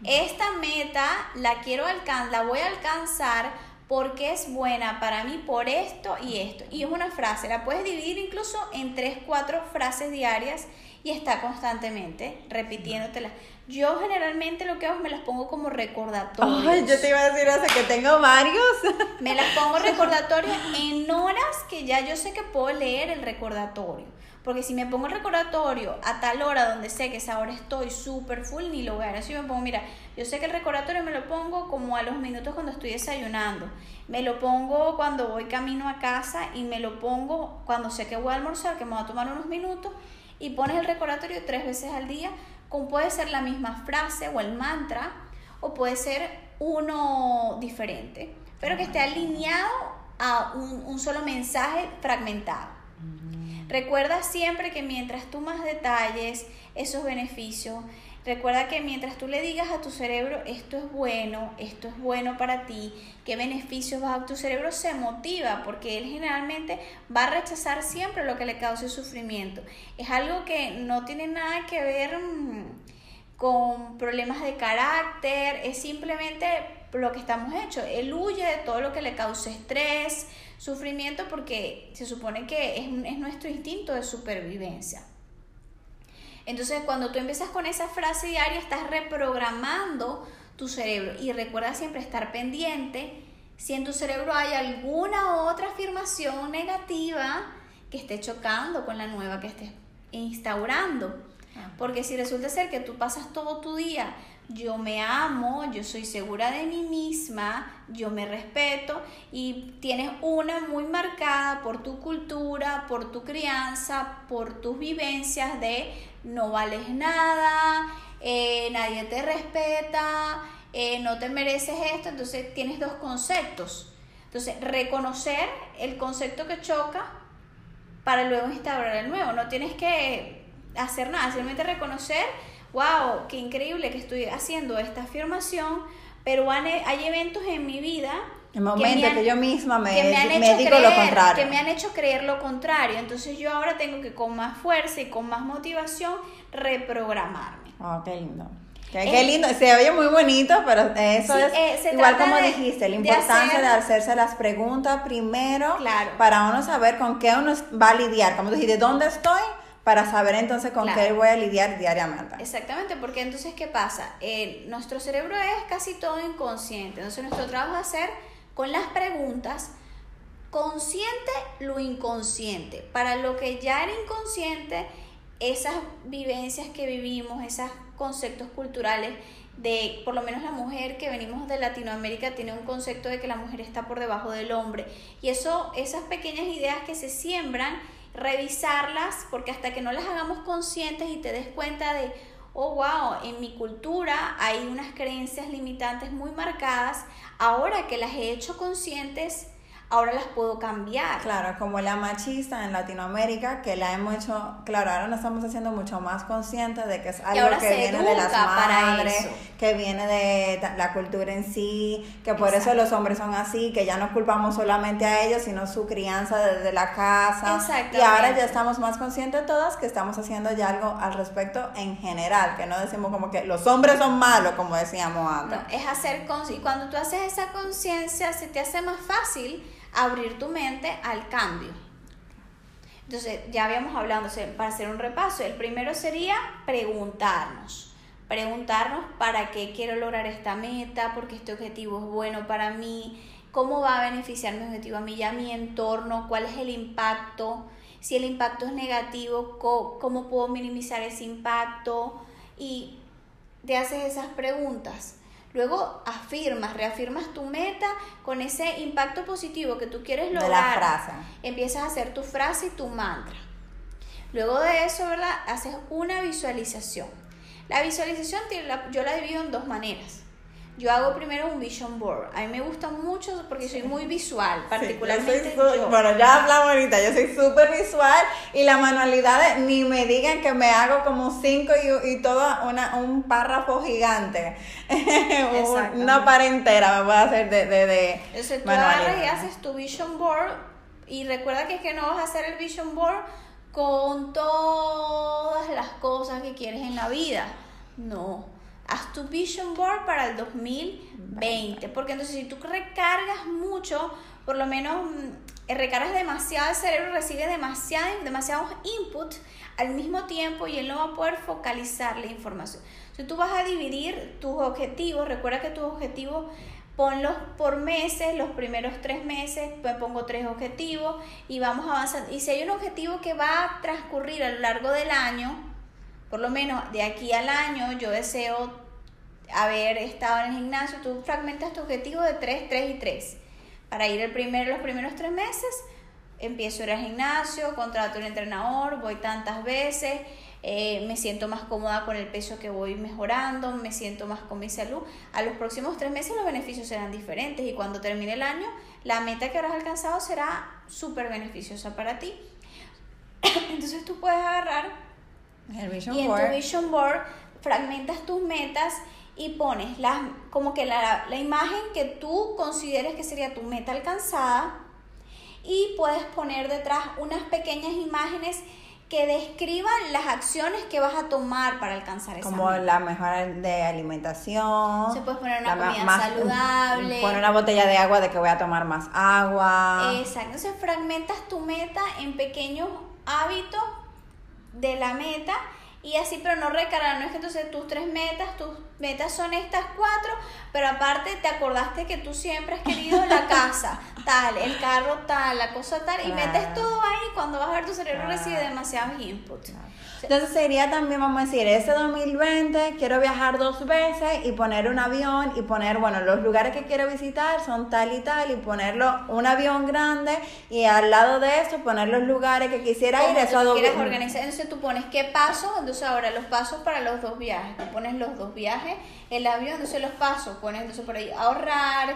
Esta meta la quiero alcanzar, la voy a alcanzar porque es buena para mí por esto y esto. Y es una frase, la puedes dividir incluso en tres, cuatro frases diarias y está constantemente repitiéndotelas. Yo generalmente lo que hago es me las pongo como recordatorios. Ay, yo te iba a decir hace que tengo varios. Me las pongo recordatorios en horas que ya yo sé que puedo leer el recordatorio. Porque si me pongo el recordatorio a tal hora donde sé que esa hora estoy súper full, ni lo voy a ver. Así me pongo, mira, yo sé que el recordatorio me lo pongo como a los minutos cuando estoy desayunando. Me lo pongo cuando voy camino a casa y me lo pongo cuando sé que voy a almorzar, que me va a tomar unos minutos. Y pones el recordatorio tres veces al día, como puede ser la misma frase o el mantra, o puede ser uno diferente, pero que esté alineado a un, un solo mensaje fragmentado. Recuerda siempre que mientras tú más detalles esos beneficios, recuerda que mientras tú le digas a tu cerebro esto es bueno, esto es bueno para ti, qué beneficios vas a tu cerebro se motiva porque él generalmente va a rechazar siempre lo que le cause sufrimiento. Es algo que no tiene nada que ver mm, con problemas de carácter, es simplemente lo que estamos hechos. Él huye de todo lo que le cause estrés, sufrimiento porque se supone que es, es nuestro instinto de supervivencia. Entonces, cuando tú empiezas con esa frase diaria, estás reprogramando tu cerebro y recuerda siempre estar pendiente si en tu cerebro hay alguna otra afirmación negativa que esté chocando con la nueva que estés instaurando. Ah. Porque si resulta ser que tú pasas todo tu día yo me amo, yo soy segura de mí misma, yo me respeto y tienes una muy marcada por tu cultura, por tu crianza, por tus vivencias de no vales nada, eh, nadie te respeta, eh, no te mereces esto, entonces tienes dos conceptos. Entonces, reconocer el concepto que choca para luego instaurar el nuevo. No tienes que hacer nada, simplemente reconocer wow, qué increíble que estoy haciendo esta afirmación, pero hay eventos en mi vida el momento que, yo misma me, digo lo contrario. Que me han hecho creer lo contrario. Entonces yo ahora tengo que con más fuerza y con más motivación reprogramarme. Oh, qué lindo. Qué, lindo. Se oye muy bonito, pero eso es eh, igual como dijiste, la importancia de, hacerse las preguntas primero para uno saber con qué uno va a lidiar. Como tú dijiste, ¿dónde estoy? Para saber entonces con qué voy a lidiar diariamente. Exactamente, porque entonces, ¿qué pasa? nuestro cerebro es casi todo inconsciente, entonces nuestro trabajo es hacer con las preguntas consciente lo inconsciente, para lo que ya era inconsciente, esas vivencias que vivimos, esos conceptos culturales de, por lo menos la mujer que venimos de Latinoamérica tiene un concepto de que la mujer está por debajo del hombre, y eso, esas pequeñas ideas que se siembran, revisarlas, porque hasta que no las hagamos conscientes y te des cuenta de, oh, wow, en mi cultura hay unas creencias limitantes muy marcadas, ahora que las he hecho conscientes, ahora las puedo cambiar. Claro, como la machista en Latinoamérica, que la hemos hecho, claro, ahora nos estamos haciendo mucho más conscientes de que es algo que viene de las madres, que viene de la cultura en sí, que por eso los hombres son así, que ya no culpamos solamente a ellos, sino su crianza desde la casa. Y ahora ya estamos más conscientes todas que estamos haciendo ya algo al respecto en general, que no decimos como que los hombres son malos, como decíamos antes. No, es hacer conciencia. Cuando tú haces esa conciencia, se te hace más fácil abrir tu mente al cambio. Entonces, ya habíamos hablado, para hacer un repaso, el primero sería preguntarnos. Preguntarnos para qué quiero lograr esta meta, porque este objetivo es bueno para mí, cómo va a beneficiar mi objetivo a mí y a mi entorno, cuál es el impacto, si el impacto es negativo, cómo puedo minimizar ese impacto y te haces esas preguntas. Luego afirmas, reafirmas tu meta con ese impacto positivo que tú quieres lograr. De la frase. Empiezas a hacer tu frase y tu mantra. Luego de eso, ¿verdad? Haces una visualización. La visualización yo la divido en dos maneras yo hago primero un vision board. A mí me gusta mucho porque soy muy visual, particularmente yo. Bueno, ya hablamos ahorita, yo soy súper visual y la manualidad, ni me digan que me hago como cinco y, y todo una, un párrafo gigante. [LAUGHS] una pared entera me voy a hacer de, de, de Entonces tú agarras y haces tu vision board y recuerda que es que no vas a hacer el vision board con todas las cosas que quieres en la vida. No haz tu vision board para el 2020, porque entonces si tú recargas mucho, por lo menos mm, recargas demasiado, el cerebro recibe demasiado, demasiados inputs al mismo tiempo y él no va a poder focalizar la información. Si tú vas a dividir tus objetivos, recuerda que tus objetivos ponlos por meses, los primeros tres meses, pues pongo tres objetivos y vamos avanzando. Y si hay un objetivo que va a transcurrir a lo largo del año, por lo menos de aquí al año, yo deseo haber estado en el gimnasio, tú fragmentas tu objetivo de 3, 3 y 3. Para ir el primero, los primeros tres meses, empiezo a ir al gimnasio, contrato un entrenador, voy tantas veces, eh, me siento más cómoda con el peso que voy mejorando, me siento más con mi salud. A los próximos tres meses los beneficios serán diferentes y cuando termine el año, la meta que habrás alcanzado será súper beneficiosa para ti. [COUGHS] Entonces tú puedes agarrar el vision y en board. tu vision board fragmentas tus metas y pones las, como que la, la imagen que tú consideres que sería tu meta alcanzada y puedes poner detrás unas pequeñas imágenes que describan las acciones que vas a tomar para alcanzar esa Como la mejora de alimentación. Se puede poner una comida más- saludable. Poner una botella de agua de que voy a tomar más agua. Exacto. Entonces fragmentas tu meta en pequeños hábitos de la meta y así, pero no recargar. No es que entonces tus tres metas, tus metas son estas cuatro, pero aparte te acordaste que tú siempre has querido la [LAUGHS] casa, tal, el carro tal, la cosa tal, y metes todo ahí. Cuando vas a ver tu cerebro Claro. recibe demasiados inputs. Entonces sería también, vamos a decir, este 2020 quiero viajar dos veces y poner un avión y poner, bueno, los lugares que quiero visitar son tal y tal y ponerlo un avión grande y al lado de eso poner los lugares que quisiera ir. Eso tú dos- quieras organizar, entonces tú pones qué pasos, entonces ahora los pasos para los dos viajes, tú pones los dos viajes, el avión, entonces los pasos, pones entonces por ahí ahorrar,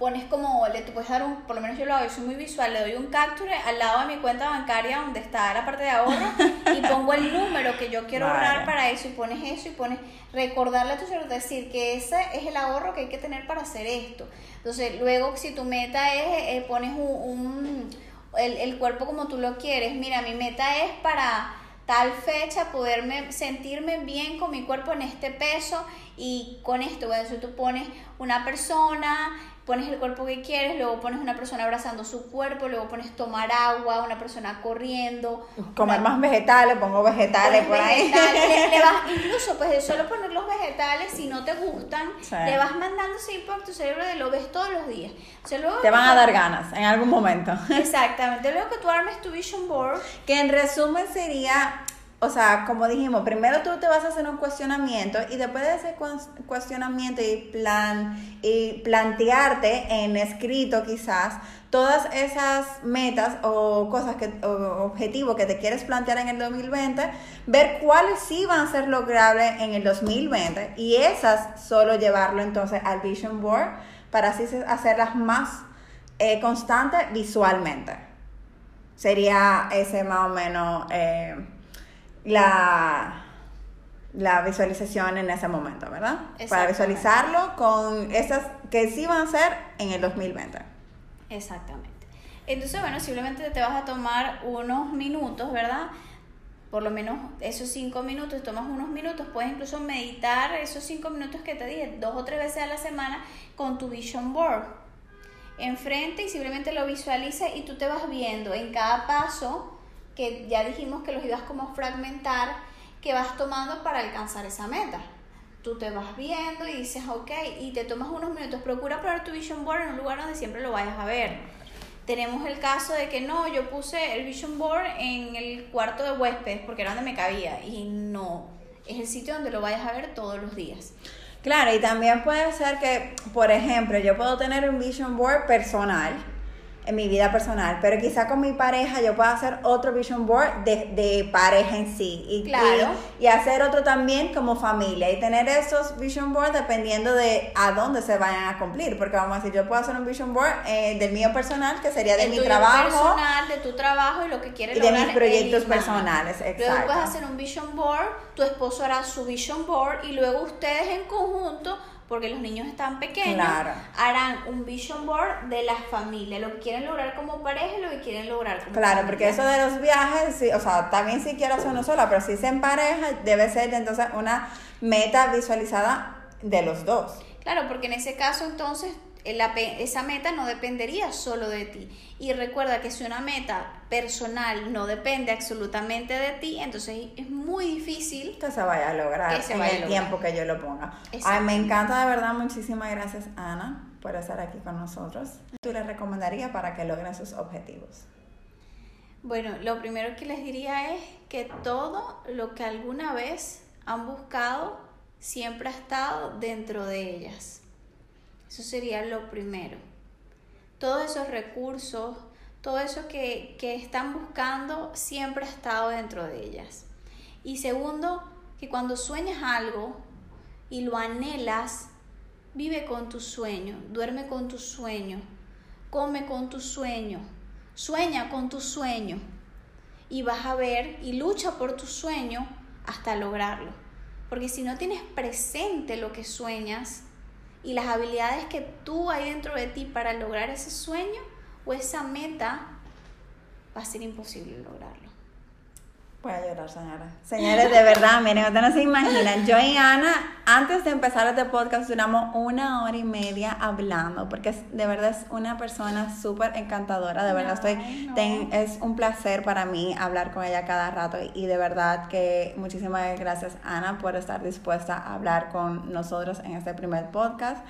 pones como, le tú puedes dar un, por lo menos yo lo hago, yo soy muy visual, le doy un capture al lado de mi cuenta bancaria donde está la parte de ahorro y [LAUGHS] pongo el número que yo quiero Vale. ahorrar para eso y pones eso y pones recordarle a tu cerebro, decir que ese es el ahorro que hay que tener para hacer esto. Entonces, luego si tu meta es, eh, pones un, un- el, el cuerpo como tú lo quieres, mira, mi meta es para tal fecha poderme sentirme bien con mi cuerpo en este peso y con esto, bueno, eso tú pones una persona, pones el cuerpo que quieres, luego pones una persona abrazando su cuerpo, luego pones tomar agua, una persona corriendo, Comer una- más vegetales, pongo vegetales por ahí. vegetales, le- le vas- [LAUGHS] incluso pues de solo poner los vegetales, si no te gustan, Sí. le vas mandando ese input a tu cerebro de lo ves todos los días. O sea, luego Te van a dar ganas en algún momento. [LAUGHS] Exactamente, luego que tú armes tu vision board, Que en resumen sería, o sea, como dijimos, primero tú te vas a hacer un cuestionamiento y después de ese cues- cuestionamiento y plan y plantearte en escrito quizás todas esas metas o cosas que o objetivos que te quieres plantear en el 2020, ver cuáles sí van a ser logrables en el 2020 y esas solo llevarlo entonces al vision board para así hacerlas más eh, constantes visualmente. Sería ese más o menos eh, la, la visualización en ese momento, ¿verdad? Para visualizarlo con esas que sí van a ser en el 2020. Exactamente. Entonces, bueno, simplemente te vas a tomar unos minutos, ¿verdad? Por lo menos esos cinco minutos, tomas unos minutos, puedes incluso meditar esos cinco minutos que te dije, dos o tres veces a la semana con tu vision board enfrente y simplemente lo visualiza y tú te vas viendo en cada paso que ya dijimos que los ibas como a fragmentar que vas tomando para alcanzar esa meta. Tú te vas viendo y dices, ok, y te tomas unos minutos. Procura poner tu vision board en un lugar donde siempre lo vayas a ver. Tenemos el caso de que no, yo puse el vision board en el cuarto de huéspedes porque era donde me cabía y no, es el sitio donde lo vayas a ver todos los días. Claro, y también puede ser que, por ejemplo, yo puedo tener un vision board personal en mi vida personal, pero quizá con mi pareja yo pueda hacer otro vision board de, de pareja en sí y, Claro. y, y hacer otro también como familia y tener esos vision boards dependiendo de a dónde se vayan a cumplir, porque vamos a decir, yo puedo hacer un vision board eh, del mío personal, que sería de, mi trabajo, personal, de tu trabajo y lo que quieres y de lograr mis proyectos personales, Luego exacto. puedes hacer un vision board, tu esposo hará su vision board y luego ustedes en conjunto porque los niños están pequeños, Claro. harán un vision board de la familia, lo que quieren lograr como pareja y lo que quieren lograr como Claro, familia. porque eso de los viajes, sí, o sea, también si quiero hacer uno sola, pero si es en pareja, debe ser entonces una meta visualizada de los dos. Claro, porque en ese caso entonces la pe- esa meta no dependería solo de ti. Y recuerda que si una meta personal no depende absolutamente de ti, entonces es muy difícil. Que se vaya a lograr Que se vaya el lograr. tiempo que yo lo ponga. Ay, me encanta de verdad. Muchísimas gracias, Ana, por estar aquí con nosotros. ¿Tú le recomendarías para que logren sus objetivos? Bueno, lo primero que les diría es que todo lo que alguna vez han buscado siempre ha estado dentro de ellas. Eso sería lo primero. Todos esos recursos, todo eso que, que están buscando siempre ha estado dentro de ellas. Y segundo, que cuando sueñas algo y lo anhelas, vive con tu sueño, duerme con tu sueño, come con tu sueño, sueña con tu sueño y vas a ver y lucha por tu sueño hasta lograrlo. Porque si no tienes presente lo que sueñas y las habilidades que tú hay dentro de ti para lograr ese sueño o esa meta, va a ser imposible lograrlo. Voy a llorar, señora. Señores, de verdad, miren, ustedes no se imaginan. Yo y Ana, antes de empezar este podcast, duramos una hora y media hablando, porque es- de verdad es una persona súper encantadora. De verdad, estoy, Ay, no. ten- es un placer para mí hablar con ella cada rato. Y de verdad que muchísimas gracias, Ana, por estar dispuesta a hablar con nosotros en este primer podcast.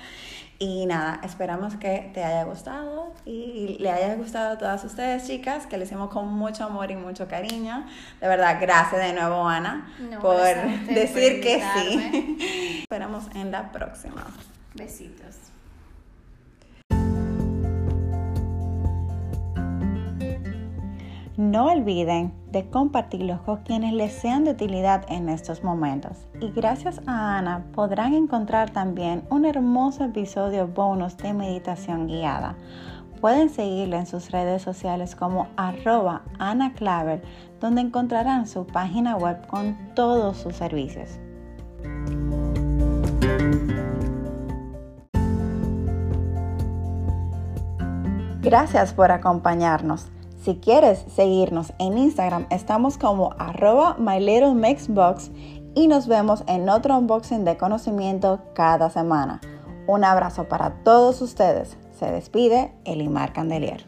Y nada, esperamos que te haya gustado y le haya gustado a todas ustedes, chicas, que lo hicimos con mucho amor y mucho cariño. De verdad, gracias de nuevo, Ana, No, por decir que sí. Esperamos [LAUGHS] en la próxima. Besitos. No olviden de compartirlos con quienes les sean de utilidad en estos momentos. Y gracias a Ana podrán encontrar también un hermoso episodio bonus de meditación guiada. Pueden seguirla en sus redes sociales como arroba Ana Claver, donde encontrarán su página web con todos sus servicios. Gracias por acompañarnos. Si quieres seguirnos en Instagram, estamos como arroba My Little Mix Box y nos vemos en otro unboxing de conocimiento cada semana. Un abrazo para todos ustedes. Se despide Elimar Candelier.